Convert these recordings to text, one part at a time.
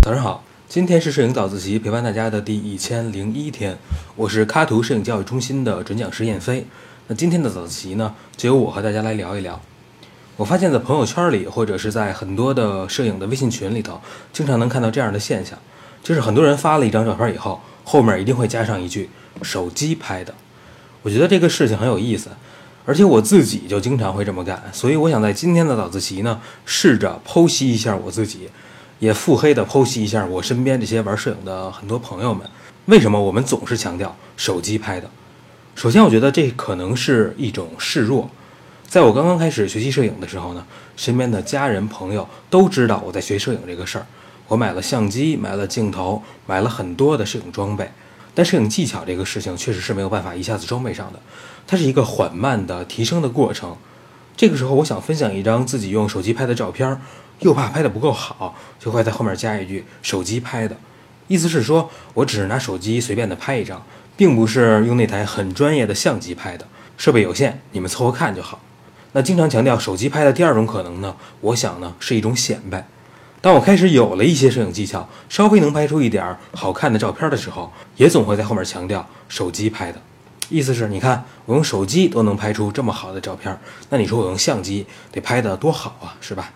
早上好，今天是摄影早自习陪伴大家的第一千零一天，我是喀图摄影教育中心的准讲师燕飞。那今天的早自习呢，就由我和大家来聊一聊。我发现，在朋友圈里，或者是在很多的摄影的微信群里头，经常能看到这样的现象，就是很多人发了一张照片以后，后面一定会加上一句“手机拍的”。我觉得这个事情很有意思，而且我自己就经常会这么干，所以我想在今天的早自习呢，试着剖析一下我自己。也腹黑的剖析一下我身边这些玩摄影的很多朋友们，为什么我们总是强调手机拍的？首先，我觉得这可能是一种示弱。在我刚刚开始学习摄影的时候呢，身边的家人朋友都知道我在学摄影这个事儿。我买了相机，买了镜头，买了很多的摄影装备。但摄影技巧这个事情确实是没有办法一下子装备上的，它是一个缓慢的提升的过程。这个时候，我想分享一张自己用手机拍的照片。又怕拍的不够好，就会在后面加一句“手机拍的”，意思是说我只是拿手机随便的拍一张，并不是用那台很专业的相机拍的，设备有限，你们凑合看就好。那经常强调手机拍的第二种可能呢？我想呢是一种显摆。当我开始有了一些摄影技巧，稍微能拍出一点好看的照片的时候，也总会在后面强调手机拍的，意思是你看我用手机都能拍出这么好的照片，那你说我用相机得拍得多好啊，是吧？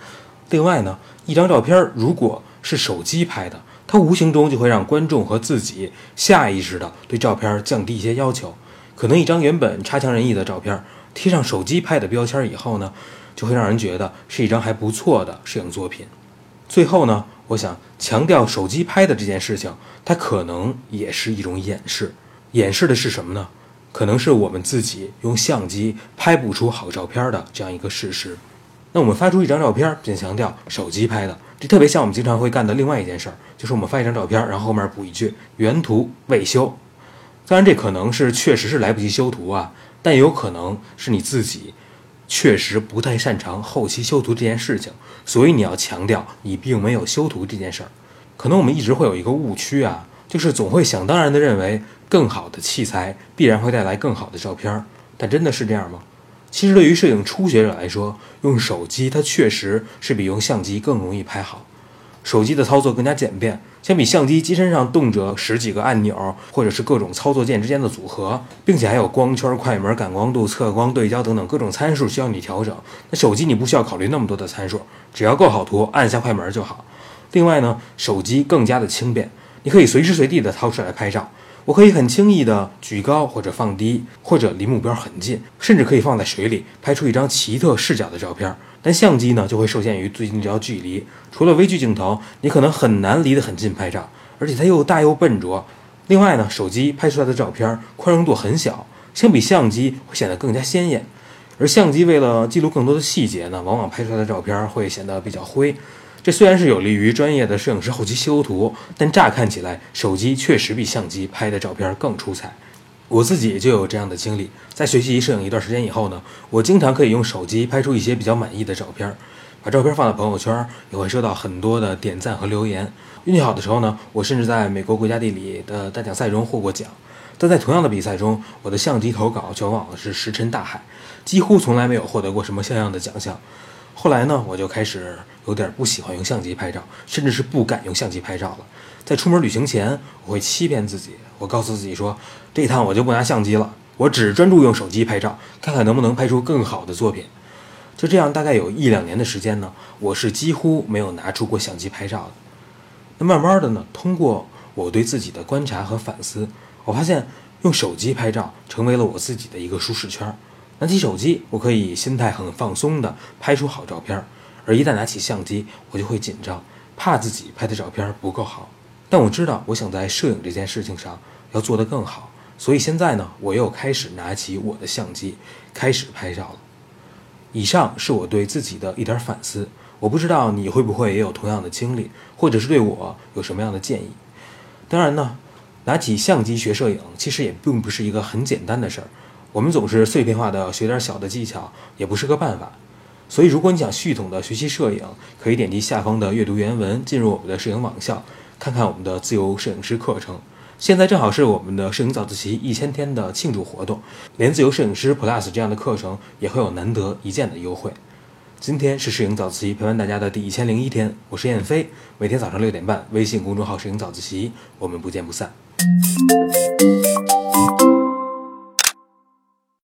另外呢，一张照片如果是手机拍的，它无形中就会让观众和自己下意识的对照片降低一些要求。可能一张原本差强人意的照片，贴上手机拍的标签以后呢，就会让人觉得是一张还不错的摄影作品。最后呢，我想强调手机拍的这件事情，它可能也是一种掩饰。掩饰的是什么呢？可能是我们自己用相机拍不出好照片的这样一个事实。那我们发出一张照片，并强调手机拍的，这特别像我们经常会干的另外一件事儿，就是我们发一张照片，然后后面补一句原图未修。当然，这可能是确实是来不及修图啊，但也有可能是你自己确实不太擅长后期修图这件事情，所以你要强调你并没有修图这件事儿。可能我们一直会有一个误区啊，就是总会想当然的认为更好的器材必然会带来更好的照片，但真的是这样吗？其实，对于摄影初学者来说，用手机它确实是比用相机更容易拍好。手机的操作更加简便，相比相机机身上动辄十几个按钮，或者是各种操作键之间的组合，并且还有光圈、快门、感光度、测光、对焦等等各种参数需要你调整。那手机你不需要考虑那么多的参数，只要够好图，按下快门就好。另外呢，手机更加的轻便，你可以随时随地的掏出来拍照。我可以很轻易地举高或者放低，或者离目标很近，甚至可以放在水里拍出一张奇特视角的照片。但相机呢，就会受限于最近这条距离。除了微距镜头，你可能很难离得很近拍照，而且它又大又笨拙。另外呢，手机拍出来的照片宽容度很小，相比相机会显得更加鲜艳。而相机为了记录更多的细节呢，往往拍出来的照片会显得比较灰。这虽然是有利于专业的摄影师后期修图，但乍看起来，手机确实比相机拍的照片更出彩。我自己就有这样的经历，在学习摄影一段时间以后呢，我经常可以用手机拍出一些比较满意的照片，把照片放在朋友圈，也会收到很多的点赞和留言。运气好的时候呢，我甚至在美国国家地理的大奖赛中获过奖。但在同样的比赛中，我的相机投稿却往往是石沉大海，几乎从来没有获得过什么像样的奖项。后来呢，我就开始有点不喜欢用相机拍照，甚至是不敢用相机拍照了。在出门旅行前，我会欺骗自己，我告诉自己说，这一趟我就不拿相机了，我只专注用手机拍照，看看能不能拍出更好的作品。就这样，大概有一两年的时间呢，我是几乎没有拿出过相机拍照的。那慢慢的呢，通过我对自己的观察和反思，我发现用手机拍照成为了我自己的一个舒适圈。拿起手机，我可以心态很放松地拍出好照片；而一旦拿起相机，我就会紧张，怕自己拍的照片不够好。但我知道，我想在摄影这件事情上要做得更好，所以现在呢，我又开始拿起我的相机，开始拍照了。以上是我对自己的一点反思，我不知道你会不会也有同样的经历，或者是对我有什么样的建议。当然呢，拿起相机学摄影，其实也并不是一个很简单的事儿。我们总是碎片化的学点小的技巧，也不是个办法。所以，如果你想系统的学习摄影，可以点击下方的阅读原文，进入我们的摄影网校，看看我们的自由摄影师课程。现在正好是我们的摄影早自习一千天的庆祝活动，连自由摄影师 Plus 这样的课程也会有难得一见的优惠。今天是摄影早自习陪伴大家的第一千零一天，我是燕飞，每天早上六点半，微信公众号“摄影早自习”，我们不见不散。